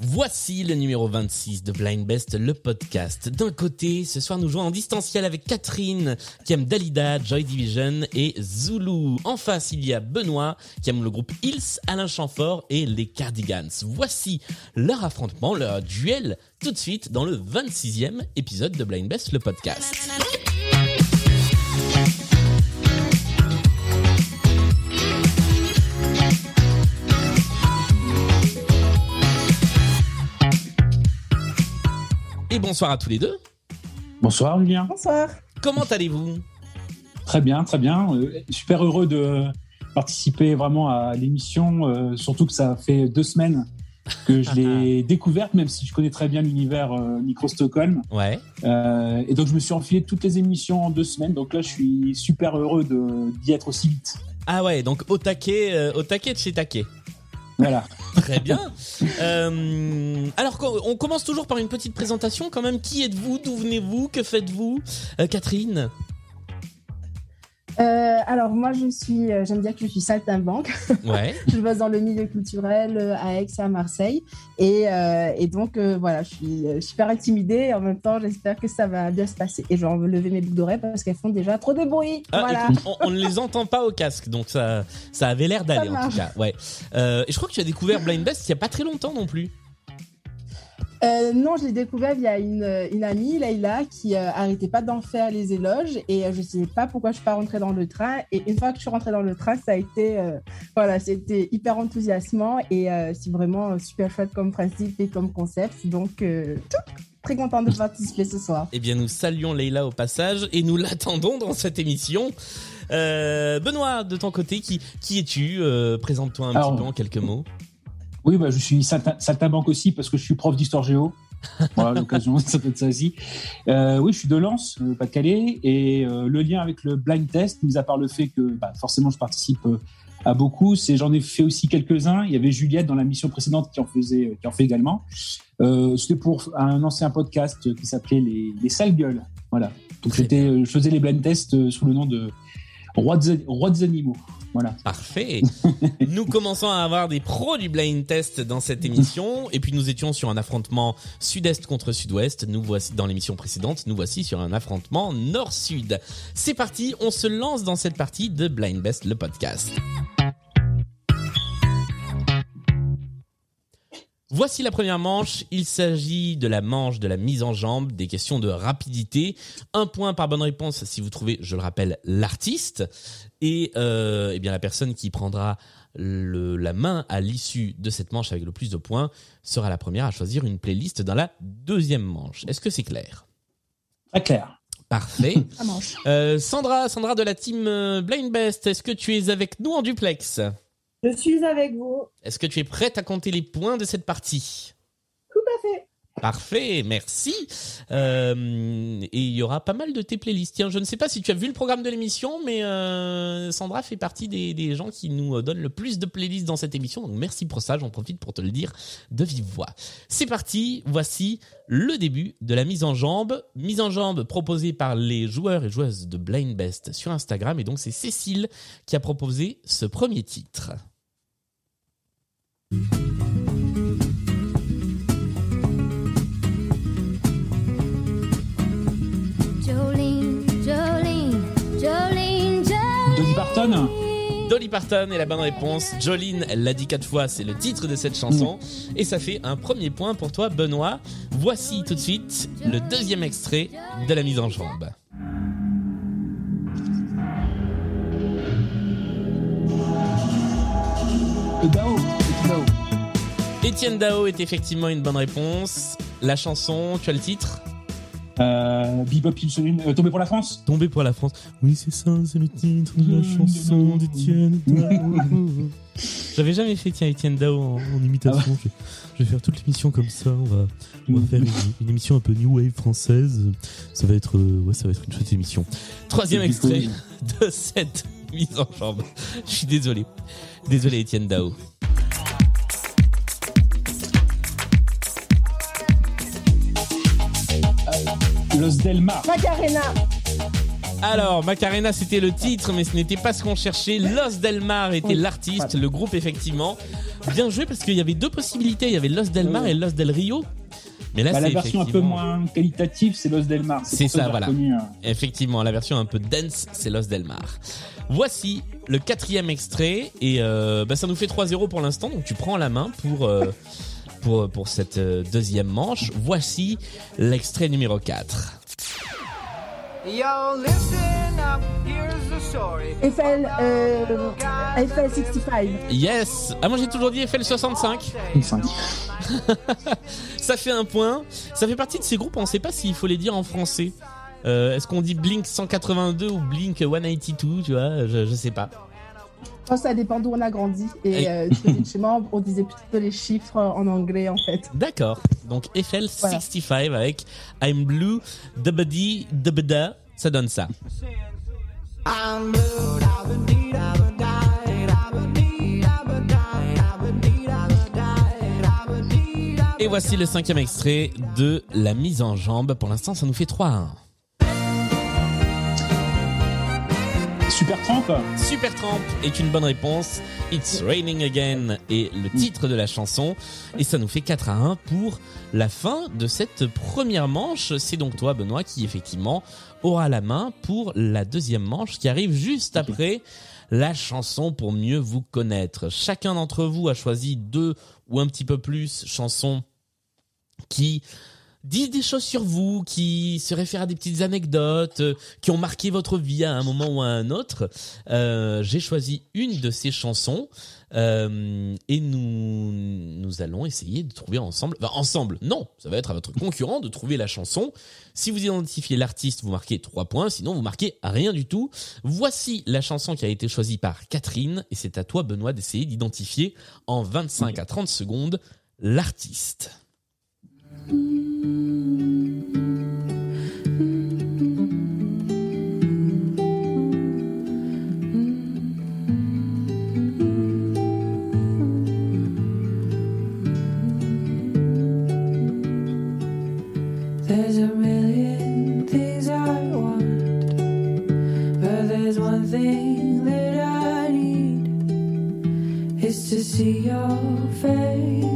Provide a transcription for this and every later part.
Voici le numéro 26 de Blind Best, le podcast. D'un côté, ce soir nous jouons en distanciel avec Catherine, qui aime Dalida, Joy Division et Zulu. En face, il y a Benoît, qui aime le groupe Hills, Alain Chamfort et les Cardigans. Voici leur affrontement, leur duel, tout de suite dans le 26e épisode de Blind Best, le podcast. Et bonsoir à tous les deux. Bonsoir Julien. Bonsoir. Comment allez-vous? Très bien, très bien. Euh, super heureux de participer vraiment à l'émission, euh, surtout que ça fait deux semaines que je l'ai découverte, même si je connais très bien l'univers euh, Micro Stockholm. Ouais. Euh, et donc je me suis enfilé toutes les émissions en deux semaines, donc là je suis super heureux d'y être aussi vite. Ah ouais, donc au taquet, euh, au taquet de chez taquet. Voilà. Très bien. Euh, alors, on commence toujours par une petite présentation quand même. Qui êtes-vous? D'où venez-vous? Que faites-vous? Euh, Catherine? Euh, alors moi je suis, euh, j'aime dire que je suis saltimbanque. Ouais. je bosse dans le milieu culturel euh, à Aix et à Marseille. Et, euh, et donc euh, voilà, je suis super intimidée et en même temps j'espère que ça va bien se passer. Et je vais lever mes boucles d'oreilles parce qu'elles font déjà trop de bruit. Ah, voilà. écoute, on, on ne les entend pas au casque, donc ça, ça avait l'air d'aller en tout cas. Ouais. Et je crois que tu as découvert Blind Best il y a pas très longtemps non plus. Euh, non, je l'ai découvert via une, euh, une amie, Leïla, qui euh, arrêtait pas d'en faire les éloges et euh, je sais pas pourquoi je suis pas rentrée dans le train. Et une fois que je suis rentrée dans le train, ça a été, euh, voilà, c'était hyper enthousiasmant et euh, c'est vraiment super chouette comme principe et comme concept. Donc, euh, très contente de participer ce soir. Eh bien, nous saluons Leïla au passage et nous l'attendons dans cette émission. Euh, Benoît, de ton côté, qui, qui es-tu? Euh, Présente-toi un Alors, petit peu en quelques mots. Oui, bah, je suis saltimbanque aussi parce que je suis prof d'histoire géo. Voilà, l'occasion, ça peut être ça aussi. Euh, oui, je suis de Lens, Pas-de-Calais, et euh, le lien avec le blind test, mis à part le fait que bah, forcément je participe euh, à beaucoup, c'est j'en ai fait aussi quelques-uns. Il y avait Juliette dans la mission précédente qui en faisait, qui en fait également. Euh, C'était pour un ancien podcast qui s'appelait les, les sales gueules. Voilà. Donc j'étais, je faisais les blind tests sous le nom de Roi des, Roi des animaux. Voilà. Parfait. nous commençons à avoir des pros du blind test dans cette émission. Et puis nous étions sur un affrontement sud-est contre sud-ouest. Nous voici dans l'émission précédente. Nous voici sur un affrontement nord-sud. C'est parti. On se lance dans cette partie de Blind Best, le podcast. Voici la première manche. Il s'agit de la manche de la mise en jambe, des questions de rapidité. Un point par bonne réponse si vous trouvez, je le rappelle, l'artiste. Et euh, eh bien la personne qui prendra le- la main à l'issue de cette manche avec le plus de points sera la première à choisir une playlist dans la deuxième manche. Est-ce que c'est clair? Très clair. Parfait. Euh, Sandra, Sandra de la team euh, Blind Best, est-ce que tu es avec nous en duplex? Je suis avec vous. Est-ce que tu es prête à compter les points de cette partie? Parfait, merci. Euh, et il y aura pas mal de tes playlists. Tiens, je ne sais pas si tu as vu le programme de l'émission, mais euh, Sandra fait partie des, des gens qui nous euh, donnent le plus de playlists dans cette émission. Donc merci pour ça, j'en profite pour te le dire de vive voix. C'est parti, voici le début de la mise en jambe. Mise en jambe proposée par les joueurs et joueuses de Blind Best sur Instagram. Et donc c'est Cécile qui a proposé ce premier titre. Parton Dolly Parton est la bonne réponse. Jolene, elle l'a dit quatre fois, c'est le titre de cette chanson. Et ça fait un premier point pour toi, Benoît. Voici tout de suite le deuxième extrait de la mise en jambe. Étienne Dao est effectivement une bonne réponse. La chanson, tu as le titre? Euh, Bebop euh, Tombé pour la France Tombé pour la France. Oui, c'est ça, c'est le titre de la chanson d'Étienne Dao. J'avais jamais fait, tiens, Étienne Dao en, en imitation. je, je vais faire toute l'émission comme ça. On va, on va faire une, une émission un peu new wave française. Ça va être, euh, ouais, ça va être une chouette émission. Troisième extrait de cette mise en jambe. Je suis désolé. Désolé, Étienne Dao. Los Del Mar. Macarena. Alors, Macarena, c'était le titre, mais ce n'était pas ce qu'on cherchait. Los Del Mar était l'artiste, le groupe, effectivement. Bien joué, parce qu'il y avait deux possibilités. Il y avait Los Del Mar et Los Del Rio. Mais là, Bah, la version un peu effectivement- moins qualitative, c'est Los Del Mar. C'est ça, voilà. reconnu, euh, Effectivement, la version un peu dance, c'est Los Del Mar. Voici le quatrième extrait et euh, bah, ça nous fait 3-0 pour l'instant, donc tu prends la main pour euh, pour pour cette euh, deuxième manche. Voici l'extrait numéro 4. Yo, listen up, here's the story. Eiffel, euh, Eiffel 65. Yes. Ah moi j'ai toujours dit FL 65. enfin, Ça fait un point. Ça fait partie de ces groupes, on ne sait pas s'il faut les dire en français. Euh, Est-ce qu'on dit Blink 182 ou Blink 182, tu vois je, je sais pas. Je pense que ça dépend d'où on a grandi. Et- Et euh, on disait plutôt les chiffres en anglais, en fait. D'accord. Donc FL 65 avec I'm Blue, Dubadi, Dubada, ça donne ça. I'm blue, Et voici le cinquième extrait de la mise en jambe. Pour l'instant, ça nous fait 3 à 1. Super Tramp Supertramp est une bonne réponse. It's Raining Again est le titre de la chanson. Et ça nous fait 4 à 1 pour la fin de cette première manche. C'est donc toi, Benoît, qui effectivement aura la main pour la deuxième manche qui arrive juste après la chanson pour mieux vous connaître. Chacun d'entre vous a choisi deux ou un petit peu plus chansons qui disent des choses sur vous, qui se réfèrent à des petites anecdotes, euh, qui ont marqué votre vie à un moment ou à un autre. Euh, J'ai choisi une de ces chansons euh, et nous nous allons essayer de trouver ensemble. Ensemble, non, ça va être à votre concurrent de trouver la chanson. Si vous identifiez l'artiste, vous marquez 3 points, sinon vous marquez rien du tout. Voici la chanson qui a été choisie par Catherine et c'est à toi Benoît d'essayer d'identifier en 25 à 30 secondes l'artiste. Thing that I need. It's to see your face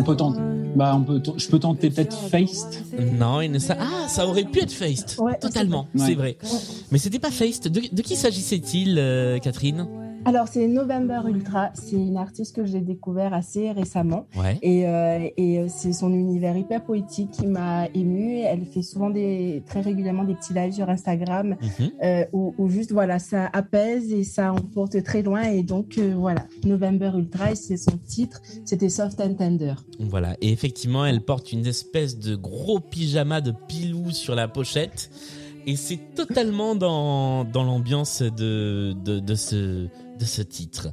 On peut tenter. Bah, on peut, je peux tenter peut-être Faced. Non, il ne sa- ah, ça aurait pu être Faced. Ouais, Totalement, c'est vrai. vrai. Mais c'était pas Faced. De, de qui s'agissait-il, euh, Catherine? Alors, c'est November Ultra. C'est une artiste que j'ai découvert assez récemment. Ouais. Et, euh, et euh, c'est son univers hyper poétique qui m'a émue. Elle fait souvent des, très régulièrement des petits lives sur Instagram Mhm. euh, où, où juste voilà, ça apaise et ça emporte très loin. Et donc euh, voilà, November Ultra, et c'est son titre, c'était Soft and Tender. Voilà. Et effectivement, elle porte une espèce de gros pyjama de pilou sur la pochette. Et c'est totalement dans, dans l'ambiance de, de, de, ce, ce titre.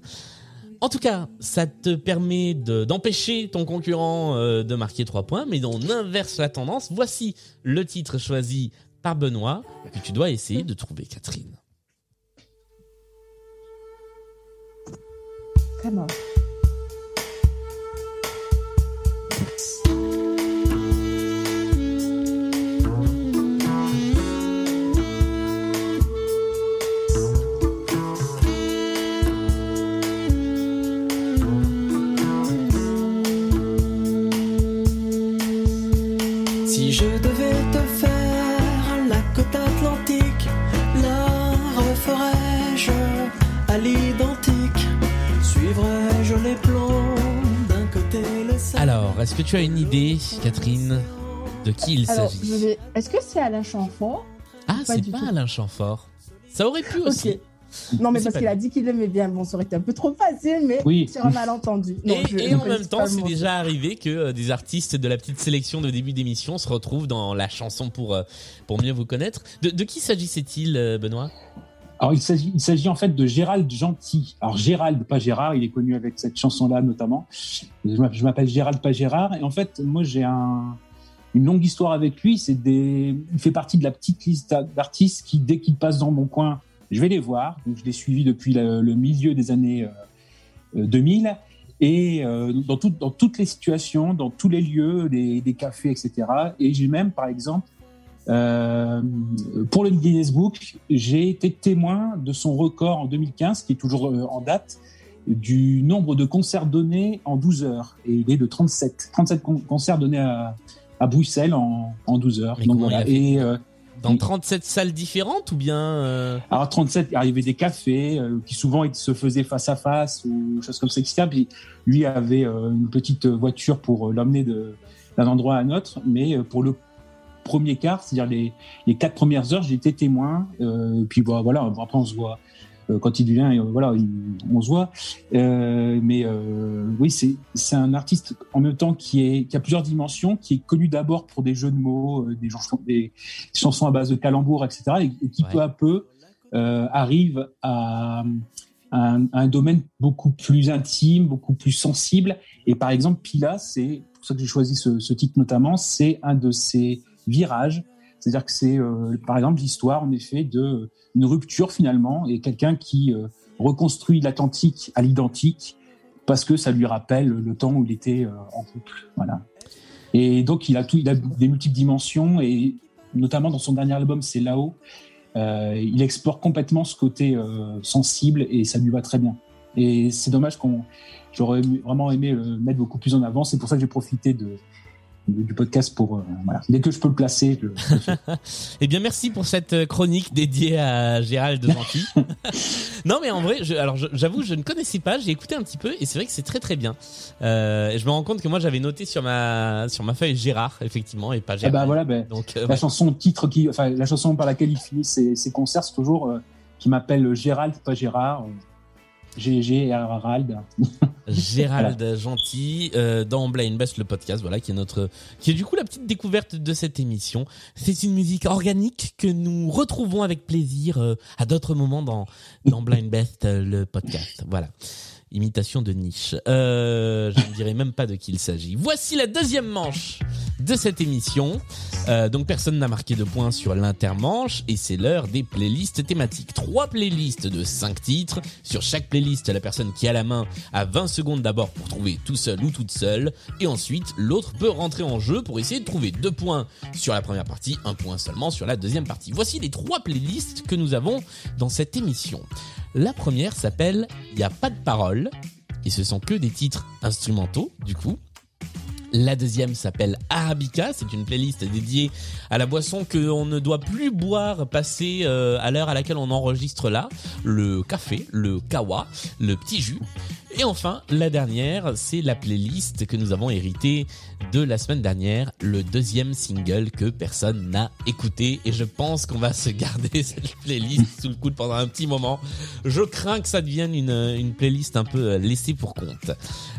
En tout cas, ça te permet de- d'empêcher ton concurrent euh, de marquer 3 points, mais on inverse la tendance. Voici le titre choisi par Benoît, que tu dois essayer de trouver, Catherine. Alors, est-ce que tu as une idée, Catherine, de qui il s'agit vais... est-ce que c'est Alain Chamfort Ah, c'est pas. Alain Chamfort. Ça aurait pu aussi. Non, mais C'est parce qu'il a dit qu'il aimait bien. Bon, ça aurait été un peu trop facile, mais Oui. sur un malentendu. Non, Et, je- et je en même temps, c'est déjà arrivé que euh, des artistes de la petite sélection de début d'émission se retrouvent dans la chanson pour, euh, pour mieux vous connaître. De, de qui s'agissait-il, euh, Benoît? Alors, il s'agit, il s'agit en fait de Gérald Gentil. Alors, Gérald, pas Gérard, il est connu avec cette chanson-là notamment. Je m'appelle- Gérald, pas Gérard. Et en fait, moi, j'ai un, une longue histoire avec lui. C'est des, il fait partie de la petite liste d'artistes qui, dès qu'il passe dans mon coin, je vais les voir. Donc, je l'ai suivi depuis le, milieu des années euh, euh, 2000. et euh, dans, tout- dans toutes les situations, dans tous les lieux, des cafés, etc. Et j'ai même, par exemple, euh, pour le Guinness Book, j'ai été témoin de son record en 2015, qui est toujours euh, en date, du nombre de concerts donnés en 12 heures. Et il est de 37. 37 con- concerts donnés à, à Bruxelles en, en 12 heures. Mais Donc voilà. Et euh, Dans 37 salles différentes ou bien euh, alors 37, il arrivait des cafés euh, qui souvent ils se faisaient face à face ou choses comme ça, etc. Puis lui avait une petite voiture pour l'emmener d'un endroit à un autre, mais pour le premier quart, c'est-à-dire les, les quatre premières heures, été témoin. Euh, puis voilà, voilà, après on se voit euh, quand il vient, et, euh, voilà, il- on se voit. Mais oui, c'est c'est un artiste en même temps qui est qui a plusieurs dimensions, qui est connu d'abord pour des jeux de mots, des chansons, des chansons à base de calembours, etc. Et, et qui Ouais. peu à peu arrive à, un, domaine beaucoup plus intime, beaucoup plus sensible. Et par exemple, Pila, c'est pour ça que j'ai choisi ce, ce titre notamment, c'est un de ces virages. C'est-à-dire que c'est, euh, par exemple, l'histoire, en effet, de une rupture finalement, et quelqu'un qui euh, reconstruit l'Atlantique à l'identique parce que ça lui rappelle le temps où il était euh, en couple. Voilà. Et donc, il a tout, il a des multiples dimensions, et notamment dans son dernier album, c'est là-haut. Il explore complètement ce côté sensible et ça lui va très bien. Et c'est dommage qu'on, j'aurais vraiment aimé le mettre beaucoup plus en avant. C'est pour ça que j'ai profité de- du podcast pour, euh, voilà. Dès que je peux le placer, je, je. Eh bien, merci pour cette euh, chronique dédiée à Gérald de Gentil. non, mais en vrai, je, alors j'avoue, je ne connaissais pas. J'ai écouté un petit peu et c'est vrai que c'est très très bien. Euh, et je me rends compte que moi, j'avais noté sur ma sur ma feuille Gérard, effectivement, et pas Eh Gérald. ben voilà, ben, Donc, euh, la ouais. chanson titre qui, enfin, la chanson par laquelle il finit ses, ses concerts, c'est toujours qui m'appelle Gérald, pas Gérard. Gérald. Gérald Gentil euh, dans Blind Best le podcast voilà qui est notre qui est du coup la petite découverte de cette émission. C'est une musique organique que nous retrouvons avec plaisir euh, à d'autres moments dans dans Blind Best euh, le podcast. Voilà imitation de niche euh, je ne dirai même pas de qui il s'agit voici la deuxième manche de cette émission euh, donc personne n'a marqué de points sur l'intermanche et c'est l'heure des playlists thématiques. Trois playlists de cinq titres. Sur chaque playlist, la personne qui a la main a 20 secondes d'abord pour trouver tout seul ou toute seule et ensuite l'autre peut rentrer en jeu pour essayer de trouver deux points sur la première partie, un point seulement sur la deuxième partie. Voici les trois playlists que nous avons dans cette émission. La première s'appelle n'y a pas de parole et ce sont que des titres instrumentaux du coup. La deuxième s'appelle Arabica, c'est une playlist dédiée à la boisson que on ne doit plus boire passer euh, à l'heure à laquelle on enregistre là, le café, le kawa, le petit jus. Et enfin, la dernière, c'est la playlist que nous avons héritée de la semaine dernière, le deuxième single que personne n'a écouté et je pense qu'on va se garder cette playlist sous le coude pendant un petit moment. Je crains que ça devienne une, playlist un peu laissée pour compte.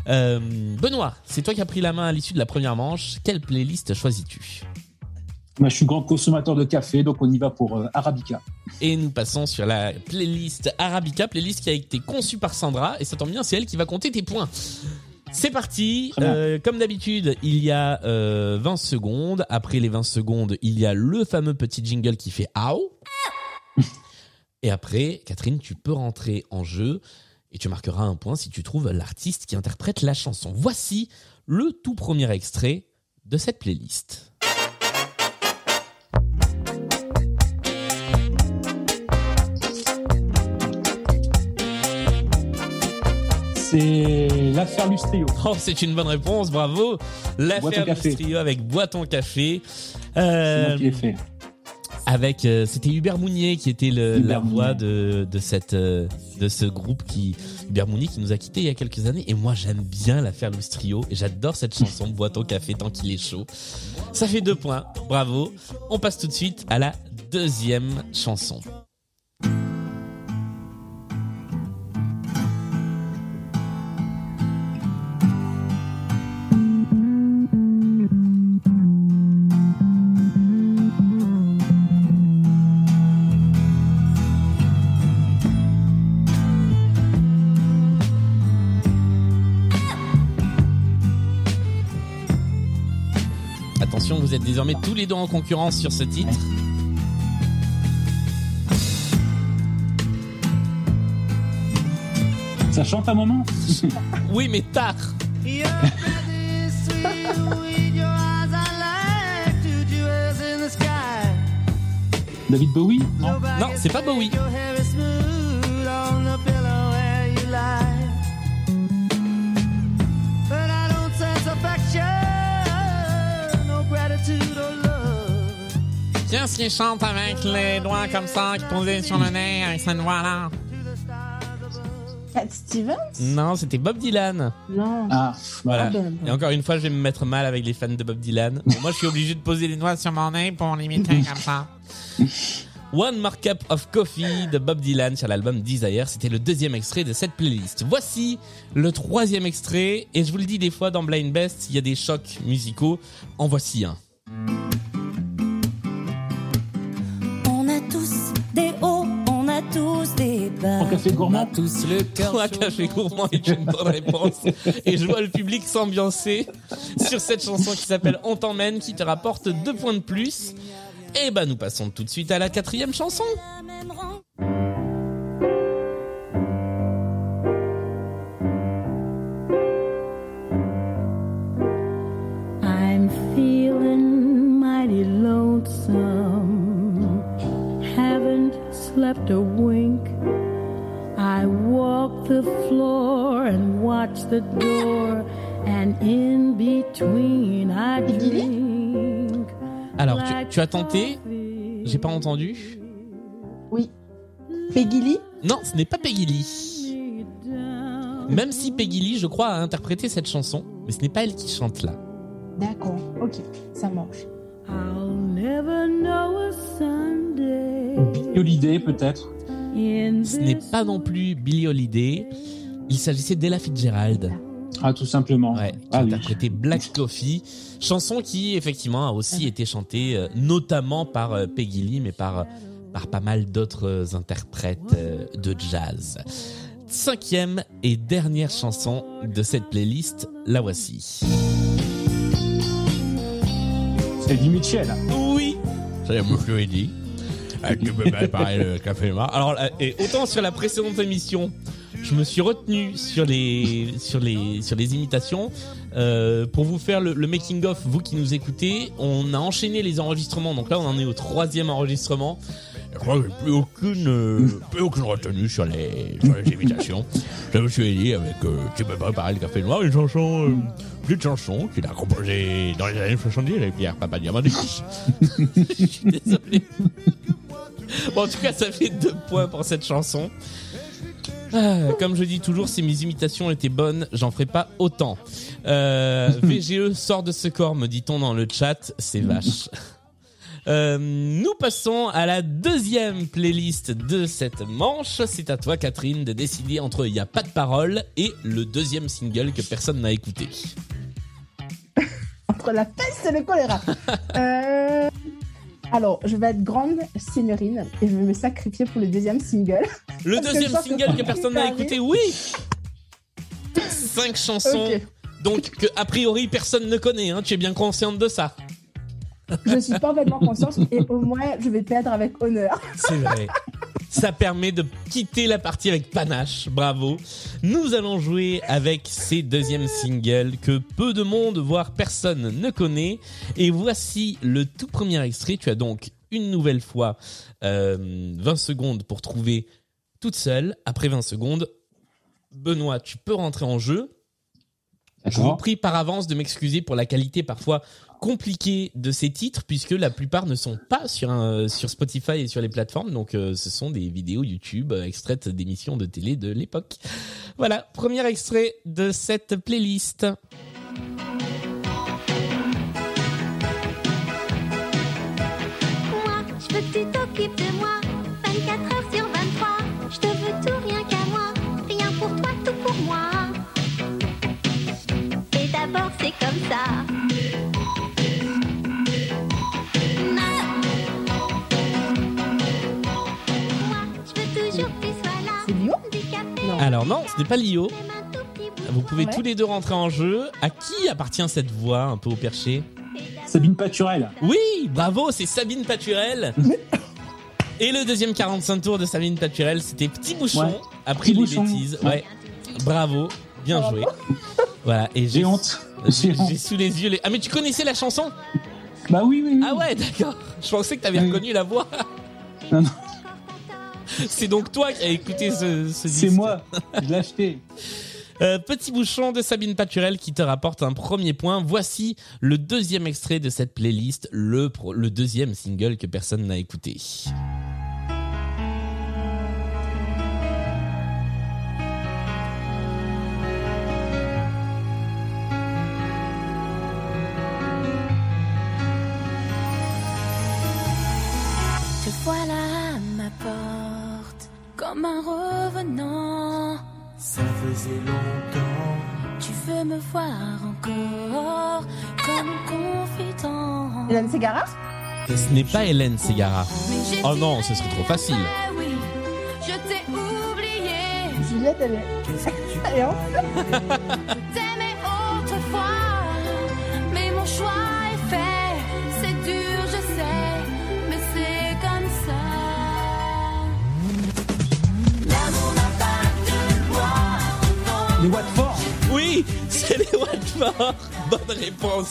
Euh, Benoît, c'est toi qui as pris la main à l'issue de la première manche. Quelle playlist choisis-tu? Moi, je suis grand consommateur de café, donc on y va pour euh, Arabica. Et nous passons sur la playlist Arabica, playlist qui a été conçue par Sandra. Et ça tombe bien, c'est elle qui va compter tes points. C'est parti. Euh, comme d'habitude, il y a euh, 20 secondes. Après les 20 secondes, il y a le fameux petit jingle qui fait Ao. Et après, Catherine, tu peux rentrer en jeu et tu marqueras un point si tu trouves l'artiste qui interprète la chanson. Voici le tout premier extrait de cette playlist. C'est l'affaire Lustrio. Oh, c'est une bonne réponse, bravo. L'affaire ton café. du trio avec Bois ton café. C'est Euh, l'ai fait. avec euh, c'était Hubert Mounier qui était le, la voix de de cette euh, de ce groupe qui Hubert Mounier qui nous a quittés il y a quelques années et moi j'aime bien l'affaire Lustrio et j'adore cette chanson Bois ton café tant qu'il est chaud. Ça fait deux points, bravo. On passe tout de suite à la deuxième chanson. Désormais tous les deux en concurrence sur ce titre. Ça chante un moment Oui, mais tard. David Bowie Non Non, c'est pas Bowie. Qu'il chante avec les doigts comme ça, qui posés sur le nez, avec cette voix-là Cat Stevens? Non, c'était Bob Dylan. Non. Ah, Voilà. Ah ben, Et encore une fois, je vais me mettre mal avec les fans de Bob Dylan. Bon, moi, je suis obligé de poser les doigts sur mon nez pour l'imiter comme ça. One More Cup of Coffee de Bob Dylan sur l'album Desire, c'était le deuxième extrait de cette playlist. Voici le troisième extrait, et je vous le dis des fois dans Blind Best, il y a des chocs musicaux. En voici un. Café gourmand On a tous le cœur Trois chaud. cafés gourmands est une bonne réponse. Et je vois le public s'ambiancer sur cette chanson qui s'appelle On t'emmène, qui te rapporte deux points de plus. Et bah, nous passons tout de suite à la quatrième chanson. I'm feeling mighty lonesome. Haven't slept a wink. I walk the floor and watch the door, and in between I drink. Alors, tu, tu as tenté, j'ai pas entendu. Oui. Peggy Lee Non, ce n'est pas Peggy Lee. Même si Peggy Lee, je crois, a interprété cette chanson, mais ce n'est pas elle qui chante là. D'accord. Ok, ça marche. I'll never know a Sunday. Holiday peut-être Ce n'est this pas non plus Billie Holiday. Il s'agissait d'Ella Fitzgerald. Ah, tout simplement. Ouais, qui ah, a oui. interprété Black Coffee, chanson qui effectivement a aussi été chantée euh, notamment par euh, Peggy Lee, mais par par pas mal d'autres euh, interprètes euh, de jazz. Cinquième et dernière chanson de cette playlist, la voici. C'est Eddie Mitchell. Oui, c'est Monsieur Eddy. Tu peux préparer le café noir. Alors, là, et autant sur la précédente émission, je me suis retenu sur les sur les sur les imitations Euh, pour vous faire le, le making of. Vous qui nous écoutez, on a enchaîné les enregistrements. Donc là, on en est au troisième enregistrement. J'ai plus aucune euh, plus aucune retenue sur les sur les imitations. Je me suis dit avec euh, tu peux préparer le café noir, une chanson euh, petite chanson qu'il a composée dans les années 70 avec Pierre Papadiamadis. Je suis désolé. Bon, en tout cas, ça fait deux points pour cette chanson. Ah, comme je dis toujours, si mes imitations étaient bonnes, j'en ferai pas autant. Euh, VGE sort de ce corps, me dit-on dans le chat, c'est vache. Euh, nous passons à la deuxième playlist de cette manche. C'est à toi, Catherine, de décider entre Il y a pas de parole et le deuxième single que personne n'a écouté. Entre la peste et le choléra. Euh, Alors, je vais être grande signorine et je vais me sacrifier pour le deuxième single. Le deuxième que single que personne n'a écouté, oui Cinq chansons, donc que a priori personne ne connaît, hein, tu es bien consciente de ça. Je suis parfaitement consciente et au moins je vais perdre avec honneur. C'est vrai. Ça permet de quitter la partie avec panache, bravo. Nous allons jouer avec ces deuxièmes singles que peu de monde, voire personne ne connaît. Et voici le tout premier extrait. Tu as donc une nouvelle fois euh, 20 secondes pour trouver toute seule. Après 20 secondes, Benoît, tu peux rentrer en jeu. Je vous prie par avance de m'excuser pour la qualité parfois compliquée de ces titres, puisque la plupart ne sont pas sur, un- sur Spotify et sur les plateformes. Donc, euh, ce sont des vidéos YouTube euh, extraites d'émissions de télé de l'époque. Voilà, premier extrait de cette playlist. C'est Lio Non. Alors non, ce n'est pas Lio. Vous pouvez Ouais. tous les deux rentrer en jeu. À qui appartient cette voix un peu au perché? Sabine Paturel. Oui, bravo, c'est Sabine Paturel. Et le deuxième 45 tours de Sabine Paturel, c'était Petit Bouchon. Ouais. Après Petit les Bouchon. bêtises. Ouais. Bravo, bien joué. Voilà, et J'ai honte. J'ai sous les yeux les. Ah mais tu connaissais la chanson? Bah oui, oui, oui. Ah ouais, d'accord. Je pensais que t'avais Oui. reconnu la voix. Non, non. C'est donc toi qui as écouté ce, ce C'est disque. moi. Je l'ai acheté. Euh, petit bouchon de Sabine Paturel qui te rapporte un premier point. Voici le deuxième extrait de cette playlist, le, pro- le deuxième single que personne n'a écouté. À ma porte, comme un revenant. Ça faisait longtemps. Tu veux me voir encore, comme confident. Hélène Ségara Ce n'est pas Hélène Ségara. Oh non, ce serait trop facile. Eh oui, je t'ai oublié. Juliette, elle est. Elle est autrefois, mais mon choix les Watford. Bonne réponse.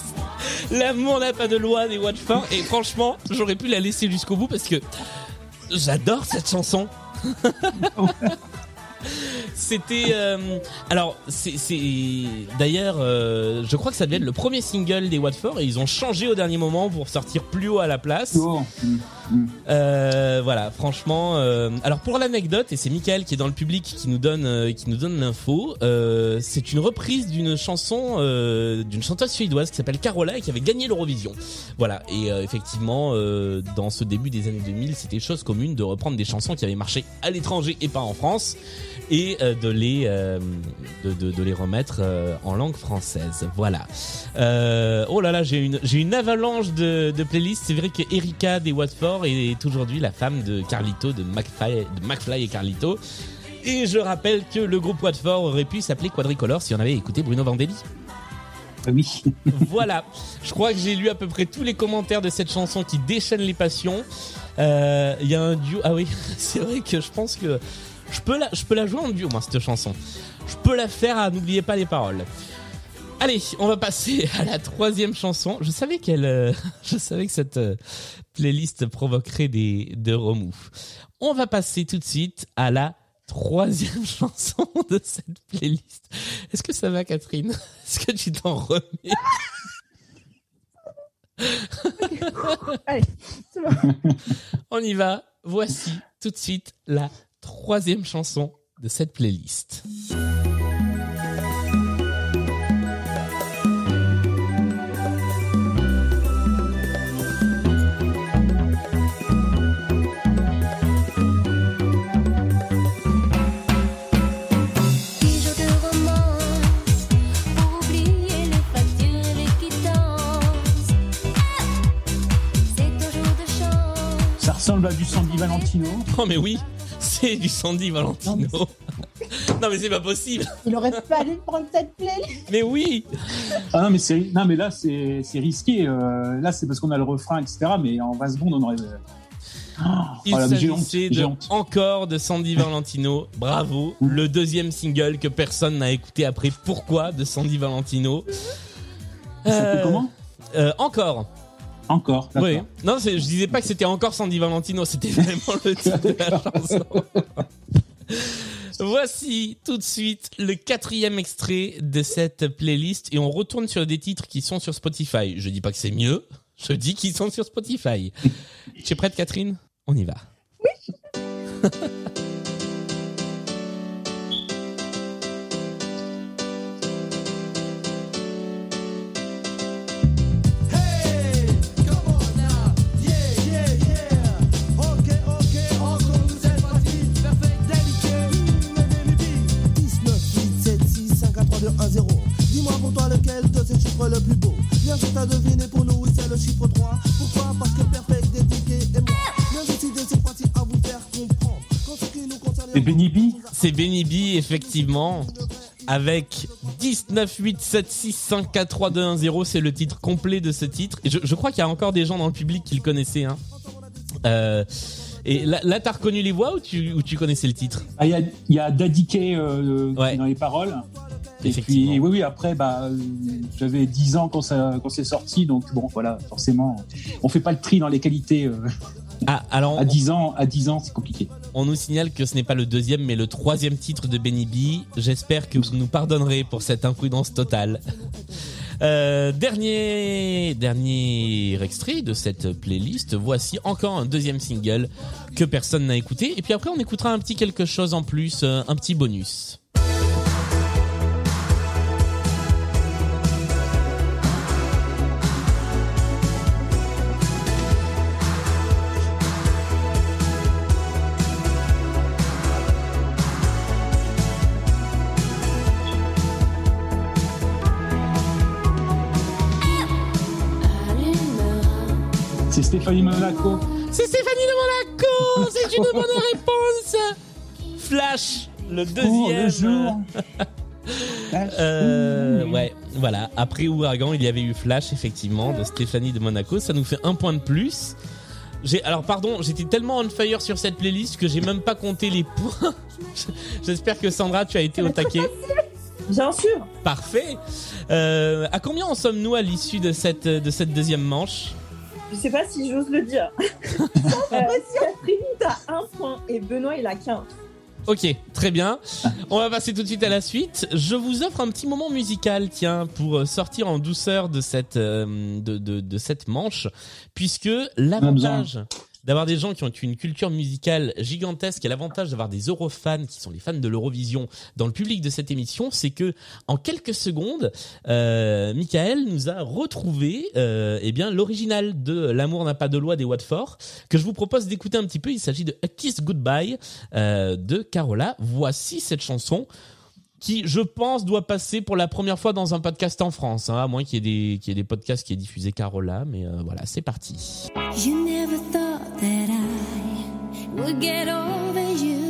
L'amour n'a pas de loi des Watford. Et franchement, j'aurais pu la laisser jusqu'au bout parce que j'adore cette chanson. C'était euh, alors c'est d'ailleurs euh, je crois que ça devait être le premier single des Watford et ils ont changé au dernier moment pour sortir plus haut à la place. Oh. Mm. Euh, voilà, franchement. euh, alors pour l'anecdote, et c'est Michael qui est dans le public qui nous donne euh, qui nous donne l'info. euh, c'est une reprise d'une chanson euh, d'une chanteuse suédoise qui s'appelle Carola et qui avait gagné l'Eurovision. Voilà. Et euh, effectivement, euh, dans ce début des années 2000, c'était chose commune de reprendre des chansons qui avaient marché à l'étranger et pas en France et euh, de les euh, de, de, de les remettre euh, en langue française. Voilà. Euh, oh là là, j'ai une j'ai une avalanche de, de playlists. C'est vrai que Erika des Watford est aujourd'hui la femme de Carlito de McFly, de McFly et Carlito. Et je rappelle que le groupe Watford aurait pu s'appeler Quadricolore si on avait écouté Bruno Vandelli. Oui. voilà. Je crois que j'ai lu à peu près tous les commentaires de cette chanson qui déchaîne les passions. Euh, Il y a un duo. Ah oui, c'est vrai que je pense que je peux la, je peux la jouer en duo, moi, cette chanson. Je peux la faire à n'oubliez pas les paroles. Allez, on va passer à la troisième chanson. Je savais qu'elle, euh, je savais que cette euh, playlist provoquerait des de remous. On va passer tout de suite à la troisième chanson de cette playlist. Est-ce que ça va, Catherine? Est-ce que tu t'en remets? Allez, c'est bon. On y va. Voici tout de suite la troisième chanson de cette playlist. Dix jours de romance pour oublier les factures et les quittances. C'est toujours de chance. Ça ressemble à du Sandy Valentino. Oh mais oui, c'est du Sandy Valentino. Non mais c'est pas possible. Il aurait fallu prendre cette playlist. Mais oui. Ah non, mais c'est non, mais là c'est c'est risqué. euh, là c'est parce qu'on a le refrain, etc. Mais en 20 secondes on aurait. Oh, Il voilà, s'agissait de encore de Sandy Valentino. Bravo. Le deuxième single que personne n'a écouté après. Pourquoi de Sandy Valentino Ça Euh, comment? euh, Encore. Encore. Oui. Non, je disais pas que c'était encore Sandy Valentino, c'était vraiment le titre de la chanson. Voici tout de suite le quatrième extrait de cette playlist et on retourne sur des titres qui sont sur Spotify. Je dis pas que c'est mieux, je dis qu'ils sont sur Spotify. tu es prête Catherine? On y va. Hey, le plus beau. Bien sûr, t'as deviné pour nous, oui, c'est le chiffre 3. Pourquoi? Parce que perfect, dédiqué et moi. Bien décidé, c'est parti à vous faire comprendre. Quand ce qui nous concerne, C'est Benny B C'est Benny B effectivement avec 19 8 7 6 5 4 3 2 1 0 c'est le titre complet de ce titre et je, je crois qu'il y a encore des gens dans le public qui le connaissaient hein. Euh, Et là, là t'as reconnu les voix ou tu, ou tu connaissais le titre? Ah, Il y, a, il y a Daddy Kay euh, Ouais. dans les paroles. Et puis, oui, oui, après, bah, j'avais 10 ans quand, ça, quand c'est sorti, donc bon, voilà, forcément, on fait pas le tri dans les qualités. euh, Ah, alors à 10 ans, à 10 ans, c'est compliqué. on nous signale que ce n'est pas le deuxième, mais le troisième titre de Benny B. J'espère que vous nous pardonnerez pour cette imprudence totale. Euh, dernier, dernier extrait de cette playlist. Voici encore un deuxième single que personne n'a écouté. Et puis après, on écoutera un petit quelque chose en plus, euh, un petit bonus. C'est Stéphanie Monaco. C'est Stéphanie de Monaco C'est une bonne réponse Flash, le deuxième. Oh, le jour. Euh, ouais, voilà. Après Ouragan, il y avait eu Flash, effectivement, de Stéphanie de Monaco. Ça nous fait un point de plus. J'ai, alors pardon, j'étais tellement on fire sur cette playlist que j'ai même pas compté les points. J'espère que Sandra, tu as été au taquet. Bien sûr. Parfait. Euh, à combien en sommes-nous à l'issue de cette, de cette deuxième manche? Je sais pas si j'ose le dire. euh, Catherine, t'as un point et Benoît, il a qu'un. Ok, très bien. On va passer tout de suite à la suite. Je vous offre un petit moment musical, tiens, pour sortir en douceur de cette euh, de, de, de cette manche, puisque l'avantage d'avoir des gens qui ont une culture musicale gigantesque et l'avantage d'avoir des Eurofans qui sont les fans de l'Eurovision dans le public de cette émission, c'est que en quelques secondes, euh, Michael nous a retrouvé euh, eh bien l'original de L'amour n'a pas de loi des Watford que je vous propose d'écouter un petit peu. Il s'agit de A Kiss Goodbye euh, de Carola. Voici cette chanson qui, je pense, doit passer pour la première fois dans un podcast en France, hein, à moins qu'il y ait des des podcasts qui aient diffusé Carola. Mais voilà, c'est parti. Would get over you.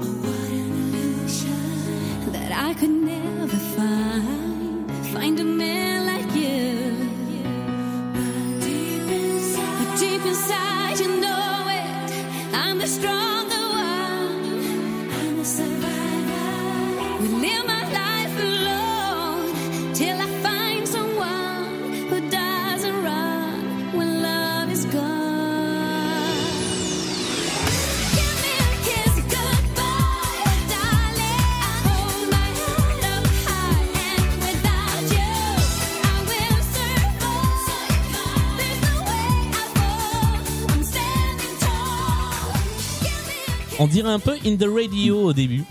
Oh, what an illusion that I could never find. Find a man On dirait un peu In the Radio au début.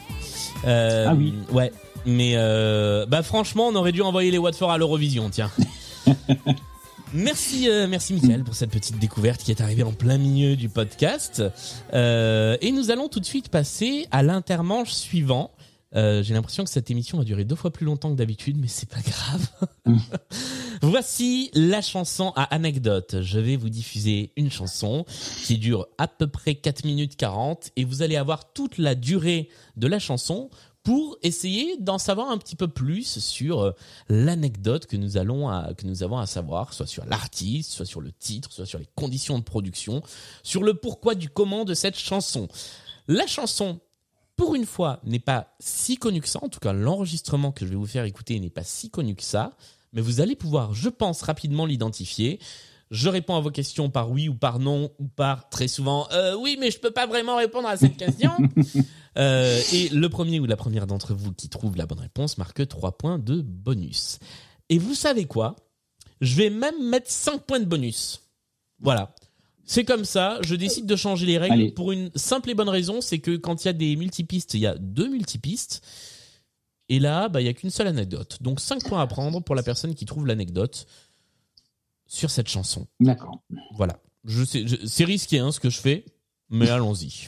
Euh, Ah oui. Ouais. Mais euh, bah franchement, on aurait dû envoyer les Watford à l'Eurovision, tiens. Merci, euh, merci Michael pour cette petite découverte qui est arrivée en plein milieu du podcast. Euh, et nous allons tout de suite passer à l'intermanche suivant. Euh, J'ai l'impression que cette émission a duré deux fois plus longtemps que d'habitude, mais c'est pas grave. Voici la chanson à anecdote. Je vais vous diffuser une chanson qui dure à peu près 4 minutes 40 et vous allez avoir toute la durée de la chanson pour essayer d'en savoir un petit peu plus sur euh, l'anecdote que nous allons à, que nous avons à savoir, soit sur l'artiste, soit sur le titre, soit sur les conditions de production, sur le pourquoi du comment de cette chanson. La chanson pour une fois, n'est pas si connu que ça. En tout cas, l'enregistrement que je vais vous faire écouter n'est pas si connu que ça. Mais vous allez pouvoir, je pense, rapidement l'identifier. Je réponds à vos questions par oui ou par non ou par très souvent euh, oui, mais je peux pas vraiment répondre à cette question. Euh, et le premier ou la première d'entre vous qui trouve la bonne réponse marque 3 points de bonus. Et vous savez quoi? Je vais même mettre 5 points de bonus. Voilà. C'est comme ça, je décide de changer les règles Allez. pour une simple et bonne raison, c'est que quand il y a des multipistes, il y a deux multipistes. Et là, bah, il y a qu'une seule anecdote. Donc 5 points à prendre pour la personne qui trouve l'anecdote sur cette chanson. D'accord. Voilà. Je sais, je- c'est risqué hein, ce que je fais, mais allons-y.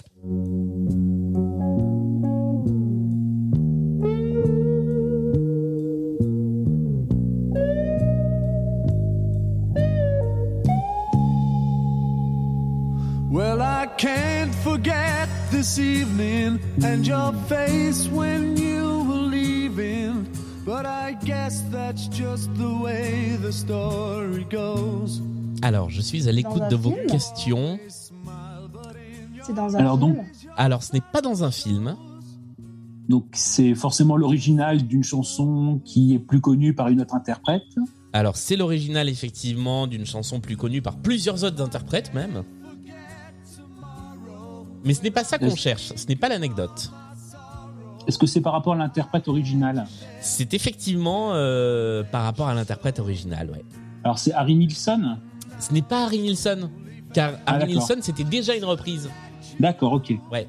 Can't forget this evening and your face when you were leaving. But I guess that's just the way the story goes. Alors, je suis à l'écoute de vos film questions. C'est dans un Alors film donc- Alors, ce n'est pas dans un film. Donc c'est forcément l'original d'une chanson qui est plus connue par une autre interprète. Alors, c'est l'original, effectivement, d'une chanson plus connue par plusieurs autres interprètes, même. Mais ce n'est pas ça qu'on cherche. Ce n'est pas l'anecdote. Est-ce que c'est par rapport à l'interprète original C'est effectivement euh, par rapport à l'interprète original, ouais. Alors c'est Harry Nilsson Ce n'est pas Harry Nilsson, car Ah, Harry. Nilsson, c'était déjà une reprise. D'accord, ok. Ouais.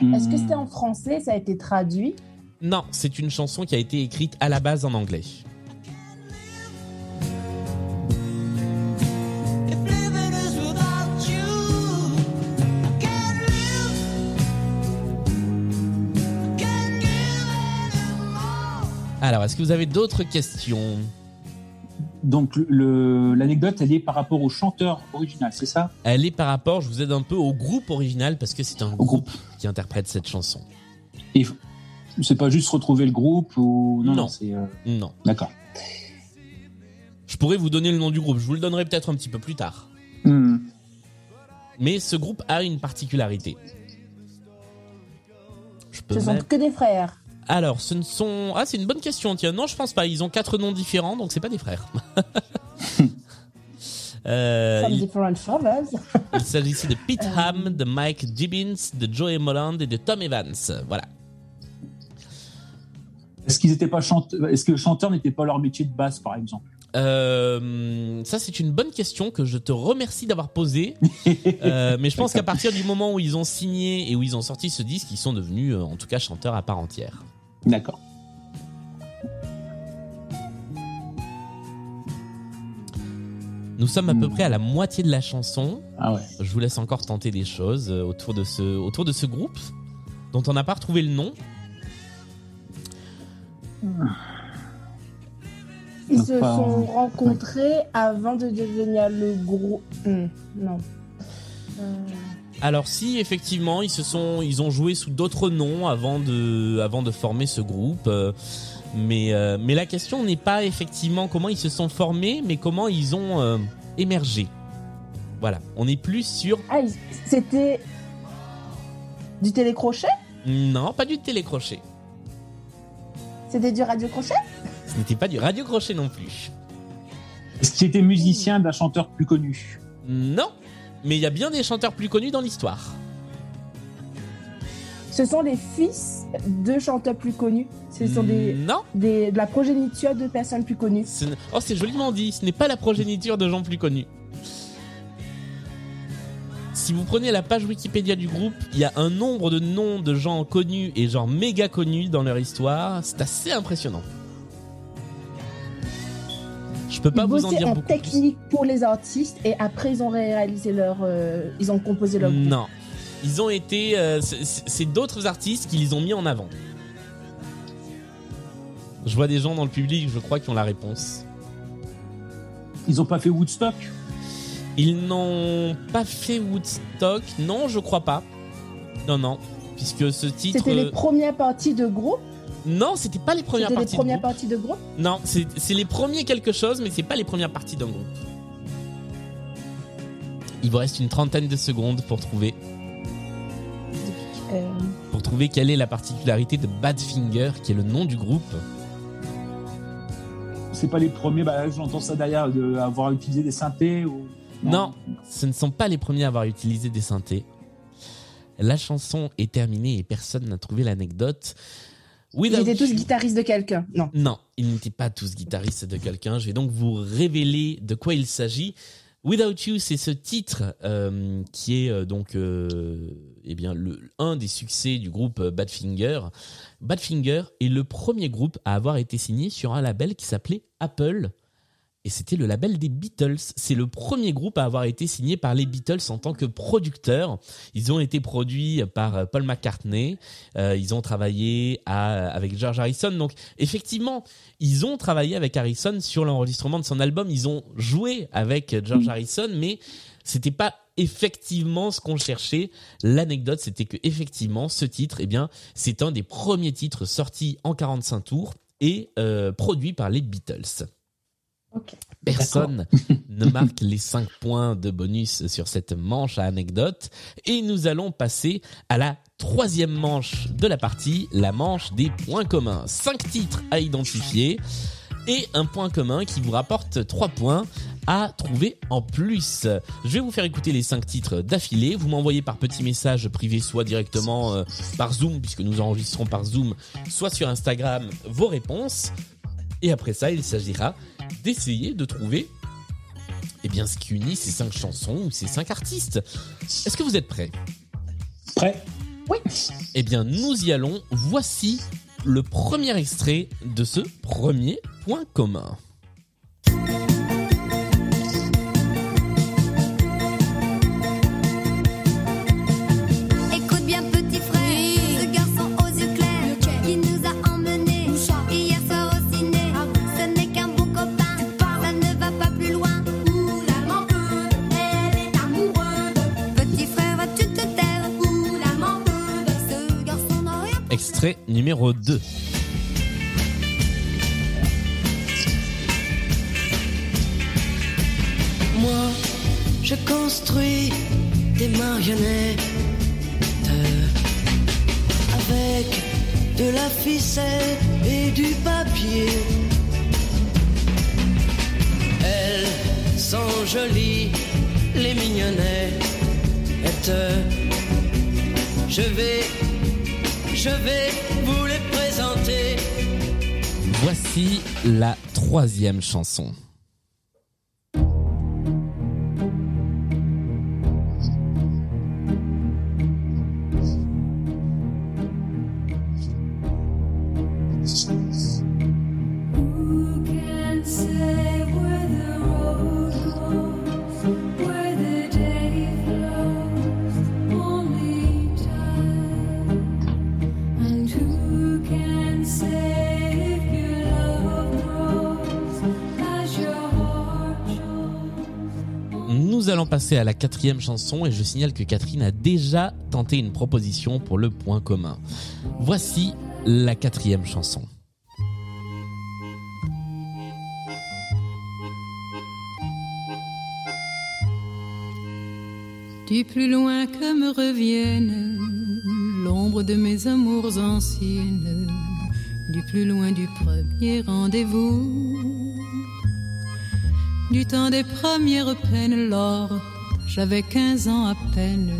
Est-ce que Hmm. c'était en français Ça a été traduit? Non, c'est une chanson qui a été écrite à la base en anglais. Alors, est-ce que vous avez d'autres questions? Donc l'anecdote, elle est par rapport au chanteur original, c'est ça? Elle est par rapport, je vous aide un peu, au groupe original, parce que c'est un groupe groupe. qui interprète cette chanson. Et c'est pas juste retrouver le groupe ou non, Non. euh, Non. d'accord. Je pourrais vous donner le nom du groupe, je vous le donnerai peut-être un petit peu plus tard. Hmm. Mais ce groupe a une particularité. Je peux Ce sont que des frères. Alors, ce ne sont. Ah, c'est une bonne question. Tiens, non, je pense pas. Ils ont quatre noms différents, donc c'est pas des frères. Euh, Some il different fathers. il s'agissait de Pete Ham, de Mike Gibbons, de Joey Molland et de Tom Evans. Voilà. Est-ce qu'ils étaient pas chanteurs Est-ce que le chanteur n'était pas leur métier de base, par exemple? Euh, ça, c'est une bonne question que je te remercie d'avoir posée. Euh, mais je pense qu'à partir du moment où ils ont signé et où ils ont sorti ce disque, ils sont devenus, euh, en tout cas, chanteurs à part entière. D'accord. Nous sommes à peu Hmm. près à la moitié de la chanson. Ah ouais. Je vous laisse encore tenter des choses euh, autour de ce, autour de ce groupe dont on n'a pas retrouvé le nom. Ils se Pas- sont rencontrés avant de devenir le groupe. Hmm, non. Euh, Alors si effectivement ils se sont, ils ont joué sous d'autres noms avant de, avant de former ce groupe. euh, mais, euh, mais la question n'est pas effectivement comment ils se sont formés, mais comment ils ont euh, émergé. Voilà, on est plus sur Ah, c'était du télécrochet? Non pas du télécrochet. C'était du radio-crochet Ce n'était pas du radio crochet non plus. Est-ce qu'il était musicien d'un chanteur plus connu Non, mais il y a bien des chanteurs plus connus dans l'histoire. Ce sont les fils de chanteurs plus connus. Ce sont des, Non, des- de la progéniture de personnes plus connues. oh c'est joliment dit. Ce n'est pas la progéniture de gens plus connus. Si vous prenez la page Wikipédia du groupe, il y a un nombre de noms de gens connus et genre méga connus dans leur histoire. C'est assez impressionnant. Je peux pas Ils vous en dire en beaucoup. plus. technique pour les artistes et après ils ont réalisé leur, euh, ils ont composé leur groupe. Non, ils ont été. euh, c'est d'autres artistes qui les ont mis en avant. Je vois des gens dans le public, je crois, qui ont la réponse. Ils ont pas fait Woodstock? Ils n'ont pas fait Woodstock, non, je crois pas. Non, non, puisque ce titre. C'était les premières parties de groupe? Non, c'était pas les premières C'était les parties. de premières groupe. parties de groupe. Non, c'est les premiers quelque chose, mais c'est pas les premières parties d'un groupe. Il vous reste une trentaine de secondes pour trouver, Euh, pour trouver quelle est la particularité de Badfinger, qui est le nom du groupe. C'est pas les premiers, bah là, j'entends ça derrière, de avoir utilisé des synthés ou... Non, ce ne sont pas les premiers à avoir utilisé des synthés. La chanson est terminée et personne n'a trouvé l'anecdote. Ils étaient tous guitaristes de quelqu'un. Non. Non, ils n'étaient pas tous guitaristes de quelqu'un. Je vais donc vous révéler de quoi il s'agit. Without You, c'est ce titre euh, qui est euh, donc euh, eh bien le un des succès du groupe Badfinger. Badfinger est le premier groupe à avoir été signé sur un label qui s'appelait Apple. Et c'était le label des Beatles. C'est le premier groupe à avoir été signé par les Beatles en tant que producteur. Ils ont été produits par euh, Paul McCartney. Euh, ils ont travaillé avec George Harrison. Donc effectivement, ils ont travaillé avec Harrison sur l'enregistrement de son album. Ils ont joué avec George Harrison, mais c'était pas effectivement ce qu'on cherchait. L'anecdote, c'était que effectivement, ce titre, eh bien, c'est un des premiers titres sortis en 45 tours et euh, produit par les Beatles. Personne ne marque les 5 points de bonus sur cette manche à anecdote. Et nous allons passer à la troisième manche de la partie, la manche des points communs. 5 titres à identifier et un point commun qui vous rapporte 3 points à trouver en plus. Je vais vous faire écouter les 5 titres d'affilée. Vous m'envoyez par petit message privé, soit directement euh, par Zoom, puisque nous enregistrons par Zoom, soit sur Instagram vos réponses. Et après ça, il s'agira d'essayer de trouver eh bien, ce qui unit ces 5 chansons ou ces 5 artistes. Est-ce que vous êtes prêts? Prêt? Eh bien, nous y allons. Voici le premier extrait de ce premier point commun. Extrait numéro 2. Moi, je construis des marionnettes avec de la ficelle et du papier. Elles sont jolies, les mignonnettes. Je vais, je vais vous les présenter. Voici la troisième chanson. À la quatrième chanson et je signale que Catherine a déjà tenté une proposition pour le point commun. Voici la quatrième chanson. Du plus loin que me revienne l'ombre de mes amours anciennes, du plus loin du premier rendez-vous, du temps des premières peines, lors j'avais 15 ans à peine,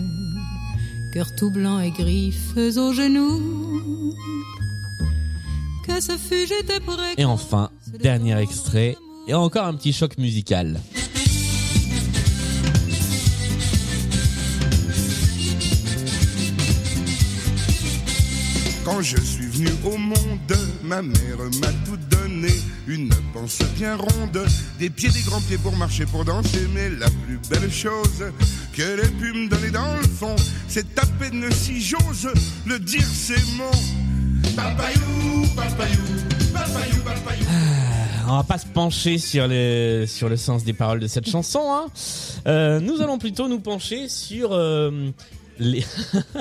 cœur tout blanc et griffes aux genoux. Que ce fut, j'étais prêt. Et enfin, dernier extrait et encore un petit choc musical. Quand je suis venu au monde, ma mère m'a tout donné. Une panse bien ronde, des pieds, des grands pieds pour marcher, pour danser. Mais la plus belle chose qu'elle ait pu me donner dans le fond, c'est à peine si j'ose le dire, c'est mon papayou, papayou, papayou, papayou. On va pas se pencher sur le sur le sens des paroles de cette chanson. Hein. Euh, nous allons plutôt nous pencher sur euh, les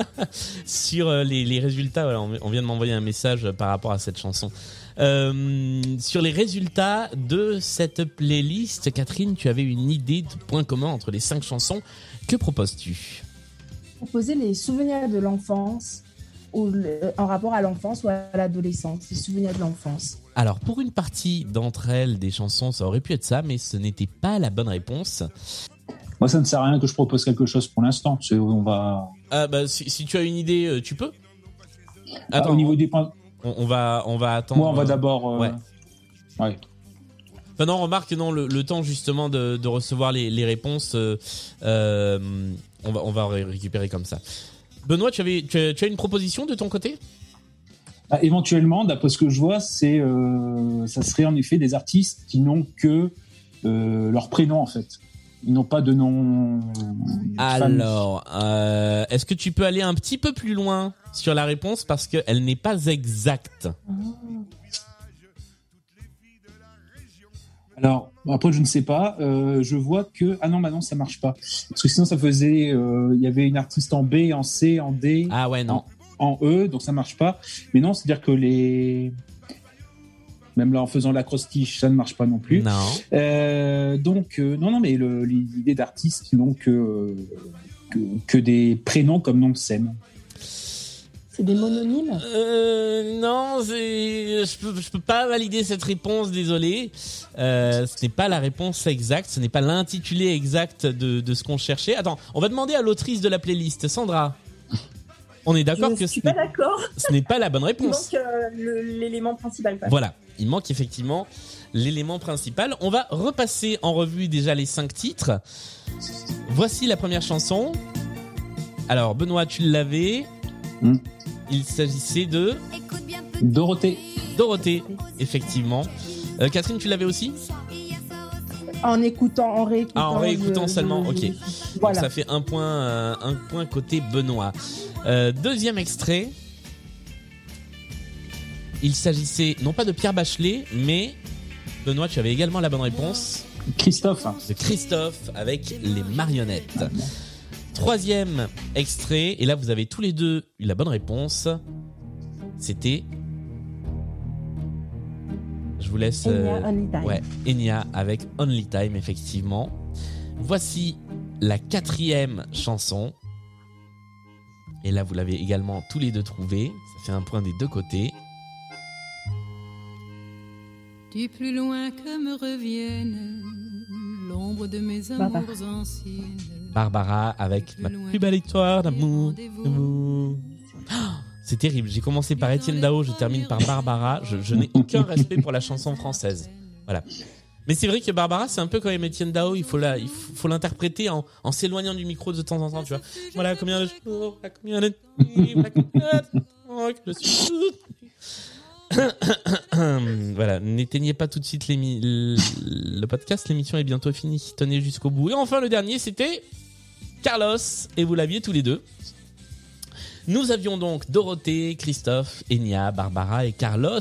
sur euh, les, les résultats. Voilà, on on vient de m'envoyer un message par rapport à cette chanson. Euh, sur les résultats de cette playlist, Catherine, tu avais une idée de point commun entre les cinq chansons. Que proposes-tu? Proposer les souvenirs de l'enfance ou le- en rapport à l'enfance ou à l'adolescence, les souvenirs de l'enfance. Alors, pour une partie d'entre elles, des chansons, ça aurait pu être ça, mais ce n'était pas la bonne réponse. Moi, ça ne sert à rien que je propose quelque chose pour l'instant. On va. Ah bah si, si tu as une idée, euh, tu peux. Ah, au niveau des points. on, on va on va attendre. Moi, on va euh, d'abord. euh, Ouais. ouais. Enfin non, remarque non le, le temps justement de, de recevoir les, les réponses, euh, euh, on va on va ré- récupérer comme ça. Benoît, tu avais tu as, tu as une proposition de ton côté? Ah, éventuellement, d'après ce que je vois, c'est, euh, ça serait en effet des artistes qui n'ont que leur prénom en fait. Ils n'ont pas de nom. Alors, euh, est-ce que tu peux aller un petit peu plus loin sur la réponse parce qu'elle n'est pas exacte. Alors après, je ne sais pas. Euh, je vois que ah non, bah non, ça marche pas. Parce que sinon, ça faisait. euh, Il y avait une artiste en B, en C, en D. Ah ouais non. En, en E, donc ça marche pas. Mais non, c'est-à-dire que les Même là, en faisant l'acrostiche, ça ne marche pas non plus. Non. Euh, donc, euh, non, non, mais l'idée d'artiste qui n'ont que, que, des prénoms comme nom de scène. C'est des mononymes? Euh, non, je peux, je peux pas valider cette réponse, désolé. Euh, ce n'est pas la réponse exacte, ce n'est pas l'intitulé exact de, de ce qu'on cherchait. Attends, on va demander à l'autrice de la playlist, Sandra. On est d'accord que suis ce n'est pas la bonne Il réponse. manque euh, l'élément principal. quoi. Voilà, il manque effectivement l'élément principal. On va repasser en revue déjà les cinq titres. Voici la première chanson. Alors, Benoît, tu l'avais. Hmm. Il s'agissait de Dorothée. Dorothée, effectivement. Euh, Catherine, tu l'avais aussi En écoutant, en réécoutant. Ah, en réécoutant je- seulement, je- ok. Donc, Voilà. ça fait un point, euh, un point côté Benoît. Euh, deuxième extrait. Il s'agissait non pas de Pierre Bachelet, mais Benoît, tu avais également la bonne réponse. Christophe. De Christophe avec les marionnettes. Troisième extrait, et là vous avez tous les deux eu la bonne réponse. C'était. Je vous laisse. Enya, euh, Only Time. Ouais, Enya avec Only Time, effectivement. Voici la quatrième chanson. Et là, vous l'avez également tous les deux trouvé. Ça fait un point des deux côtés. Du plus loin que me revienne l'ombre de mes Barbara. amours anciennes. Barbara avec ma plus belle histoire d'amour. Ah, C'est terrible. J'ai commencé par Étienne Dao, je termine par Barbara. Je, je n'ai aucun respect pour la chanson française. Voilà. Mais c'est vrai que Barbara, c'est un peu quand même Étienne Dao. Il faut la, il faut, l'interpréter en, en s'éloignant du micro de temps en temps, tu vois. Voilà combien de jours, combien de nuits, voilà combien de temps que je suis voilà, n'éteignez pas tout de suite le podcast, l'émission est bientôt finie. Tenez jusqu'au bout. Et enfin, le dernier, c'était Carlos, et vous l'aviez tous les deux. Nous avions donc Dorothée, Christophe, Enya, Barbara et Carlos.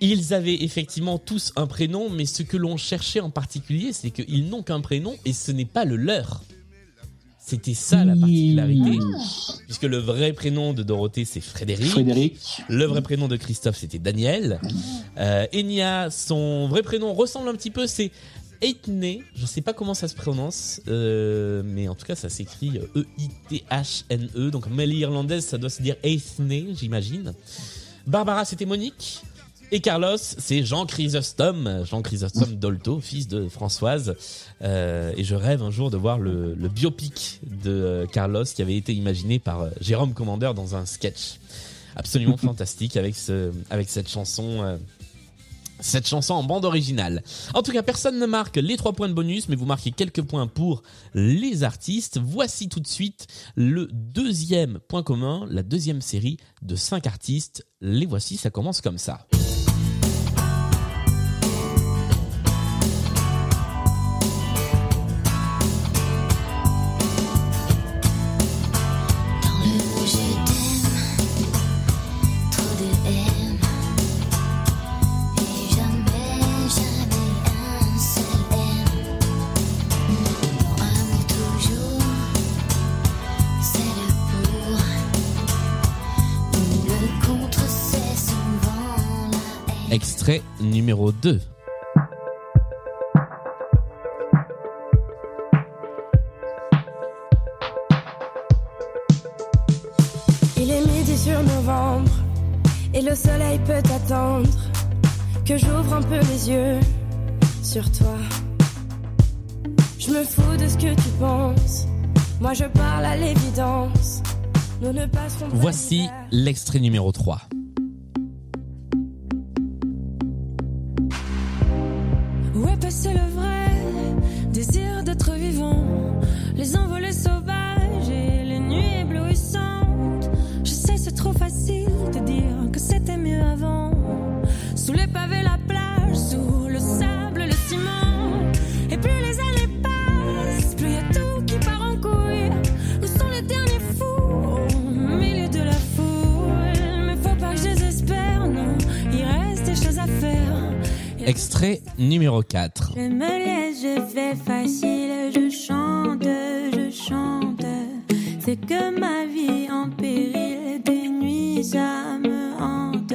Ils avaient effectivement tous un prénom, mais ce que l'on cherchait en particulier, c'est qu'ils n'ont qu'un prénom et ce n'est pas le leur. C'était ça la particularité, puisque le vrai prénom de Dorothée c'est Frédéric. Frédéric. Le vrai prénom de Christophe c'était Daniel. Euh, Enya, son vrai prénom ressemble un petit peu, c'est Eitne. Je sais pas comment ça se prononce, euh, mais en tout cas ça s'écrit E E-I-T-H-N-E. Donc mais l'irlandaise ça doit se dire Eitne, j'imagine. Barbara c'était Monique. Et Carlos, c'est Jean Chrysostome, Jean Chrysostome Dolto, fils de Françoise. Euh, et je rêve un jour de voir le, le biopic de euh, Carlos qui avait été imaginé par euh, Jérôme Commandeur dans un sketch absolument fantastique avec ce, avec cette chanson. euh, cette chanson en bande originale. En tout cas, personne ne marque les trois points de bonus, mais vous marquez quelques points pour les artistes. Voici tout de suite le deuxième point commun, la deuxième série de cinq artistes. Les voici, ça commence comme ça. 2. Il est midi sur novembre et le soleil peut attendre que j'ouvre un peu les yeux sur toi. Je me fous de ce que tu penses. Moi je parle à l'évidence. Nous ne passerons pas Voici l'extrait numéro 3. Extrait numéro 4. Je me laisse, je fais facile, je chante, je chante. C'est que ma vie en péril, des nuits ça me hante.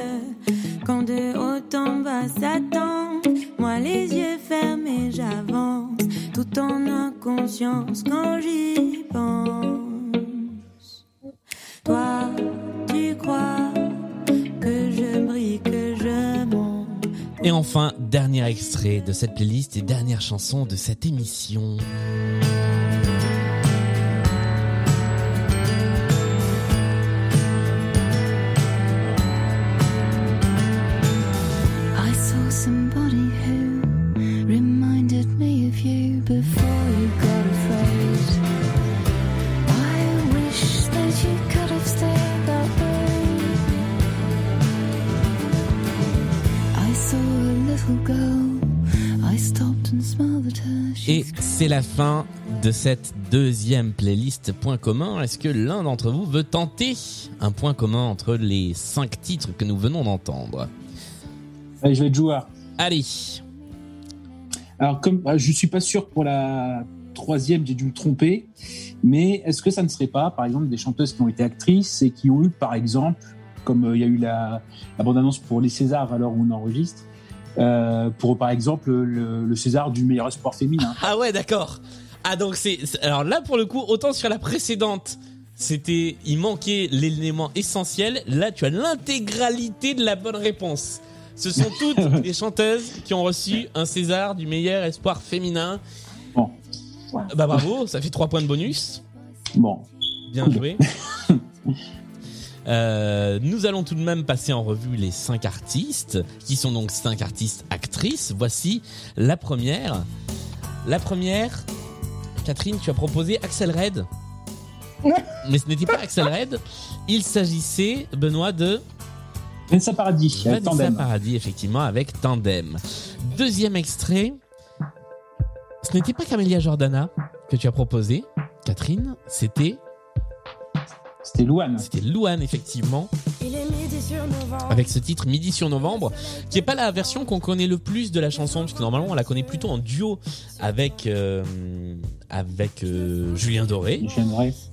Quand de haut en bas s'attend, moi les yeux fermés j'avance, tout en inconscience quand j'y pense. Toi, tu crois que je brille, que je monte. Et enfin, dernier extrait de cette playlist et dernière chanson de cette émission. Et c'est la fin de cette deuxième playlist point commun. Est-ce que l'un d'entre vous veut tenter un point commun entre les cinq titres que nous venons d'entendre? Allez, je vais être joueur. Allez, Alors, comme euh, je suis pas sûr pour la troisième, j'ai dû me tromper, mais est-ce que ça ne serait pas, par exemple, des chanteuses qui ont été actrices et qui ont eu, par exemple, comme euh, il y a eu la, la bande-annonce pour les Césars à l'heure où on enregistre, euh, pour par exemple le, le César du meilleur sport féminin. Ah ouais, d'accord. Ah donc c'est alors là pour le coup autant sur la précédente c'était il manquait l'élément essentiel. Là tu as l'intégralité de la bonne réponse. Ce sont toutes les chanteuses qui ont reçu un César du meilleur espoir féminin. Bon. Bah bravo, ça fait trois points de bonus. Bon, Bien joué. Euh, nous allons tout de même passer en revue les cinq artistes, qui sont donc cinq artistes actrices. Voici la première. La première, Catherine, tu as proposé Axel Red. Mais ce n'était pas Axel Red. Il s'agissait, Benoît, de Vanessa Paradis, Vanessa Tandem. Paradis, effectivement, avec Tandem. Deuxième extrait. Ce n'était pas Camélia Jordana que tu as proposé, Catherine. C'était C'était Louane. C'était Louane, effectivement. Il est midi sur novembre. avec ce titre Midi sur novembre, qui est pas la version qu'on connaît le plus de la chanson, puisque normalement on la connaît plutôt en duo avec euh, avec euh, Julien Doré.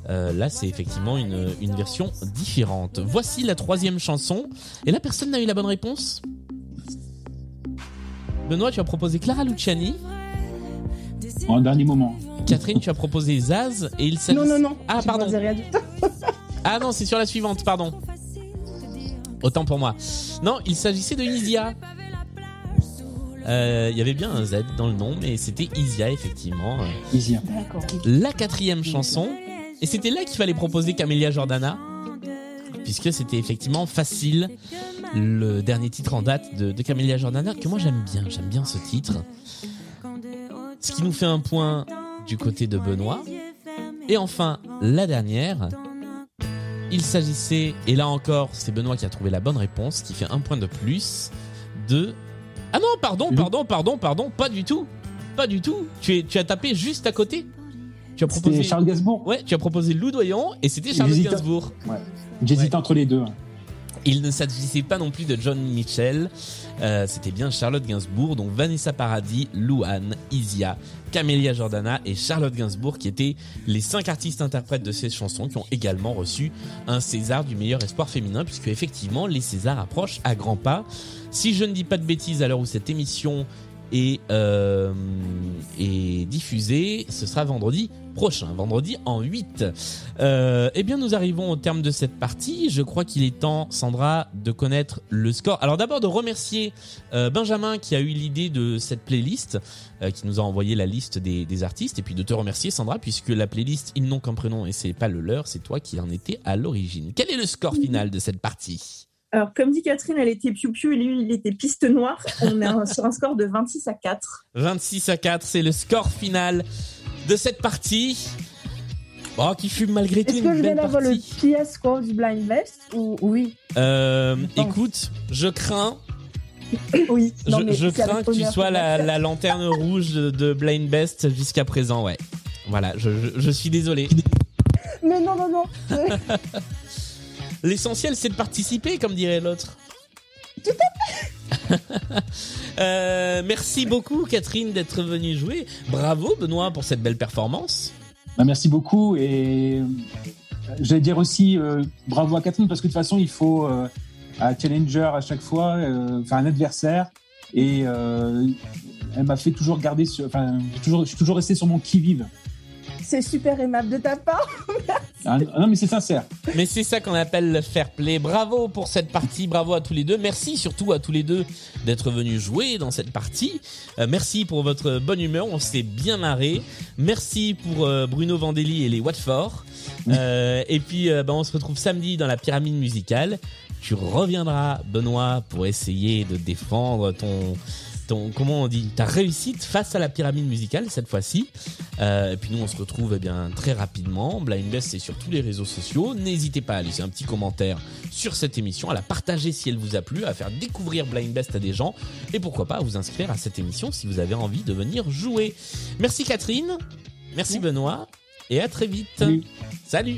Euh, là, c'est effectivement une, une version différente. Voici la troisième chanson, et là personne n'a eu la bonne réponse. Benoît, tu as proposé Clara Luciani. En dernier moment. Catherine, tu as proposé Zaz, et il s'agit. Non, non, non. Ah, pardon. rien du tout. Ah non, c'est sur la suivante, pardon. Autant pour moi. Non, il s'agissait de Isia. Euh, Il y avait bien un Z dans le nom, mais c'était Isia, effectivement. Isia. La quatrième chanson, et c'était là qu'il fallait proposer Camélia Jordana, puisque c'était effectivement facile, le dernier titre en date de, de Camélia Jordana, que moi j'aime bien, j'aime bien ce titre. Ce qui nous fait un point du côté de Benoît. Et enfin, la dernière, il s'agissait, et là encore, c'est Benoît qui a trouvé la bonne réponse, qui fait un point de plus, de... Ah non, pardon, pardon, pardon, pardon, pas du tout. Pas du tout. Tu, es, tu as tapé juste à côté. Tu as proposé... Charles Gainsbourg. Ouais, tu as proposé Loudoyon et c'était J'hésite- Gainsbourg. Ouais. J'hésite entre les deux. Il ne s'agissait pas non plus de John Mitchell, euh, c'était bien Charlotte Gainsbourg, donc Vanessa Paradis, Louane, Isia, Camélia Jordana et Charlotte Gainsbourg qui étaient les cinq artistes interprètes de ces chansons qui ont également reçu un César du meilleur espoir féminin puisque effectivement les Césars approchent à grands pas. Si je ne dis pas de bêtises à l'heure où cette émission est, euh, est diffusée, ce sera vendredi prochain, vendredi en 8. Euh, eh bien, nous arrivons au terme de cette partie. Je crois qu'il est temps, Sandra, de connaître le score. Alors d'abord de remercier euh, Benjamin qui a eu l'idée de cette playlist, euh, qui nous a envoyé la liste des, des artistes, et puis de te remercier, Sandra, puisque la playlist Ils n'ont qu'un prénom et c'est pas le leur, c'est toi qui en étais à l'origine. Quel est le score final de cette partie? Alors, comme dit Catherine, elle était piou-piou et lui, il était piste noire. On est sur un score de 26 à 4. 26 à 4, c'est le score final de cette partie. Oh, qui fut malgré tout Est-ce que je viens d'avoir le. PS score du Blind Best ou oui Euh, écoute, je crains Oui. Non, je je crains que tu sois la, lanterne rouge de, Blind Best jusqu'à présent, ouais. Voilà, je, je, je suis désolé. Mais non, non, non. L'essentiel, c'est de participer, comme dirait l'autre. Euh, merci beaucoup, Catherine, d'être venue jouer. Bravo, Benoît, pour cette belle performance. Bah, merci beaucoup et euh, j'allais dire aussi euh, bravo à Catherine parce que de toute façon il faut euh, un challenger à chaque fois, euh, enfin un adversaire et euh, elle m'a fait toujours garder sur, enfin toujours, je suis toujours resté sur mon qui vive C'est super aimable de ta part. Ah, non, mais c'est sincère. Mais c'est ça qu'on appelle le fair play. Bravo pour cette partie, bravo à tous les deux. Merci surtout à tous les deux d'être venus jouer dans cette partie. Euh, merci pour votre bonne humeur, on s'est bien marré. Merci pour euh, Bruno Vandelli et les Watford. Euh, et puis euh, bah, on se retrouve samedi dans la pyramide musicale. Tu reviendras, Benoît, pour essayer de défendre ton ton comment on dit ta réussite face à la pyramide musicale cette fois-ci. Euh, et puis nous on se retrouve eh bien très rapidement. Blind Best c'est sur tous les réseaux sociaux. N'hésitez pas à laisser un petit commentaire sur cette émission, à la partager si elle vous a plu, à faire découvrir Blind Best à des gens et pourquoi pas à vous inscrire à cette émission si vous avez envie de venir jouer. Merci Catherine, merci Benoît et à très vite. Salut.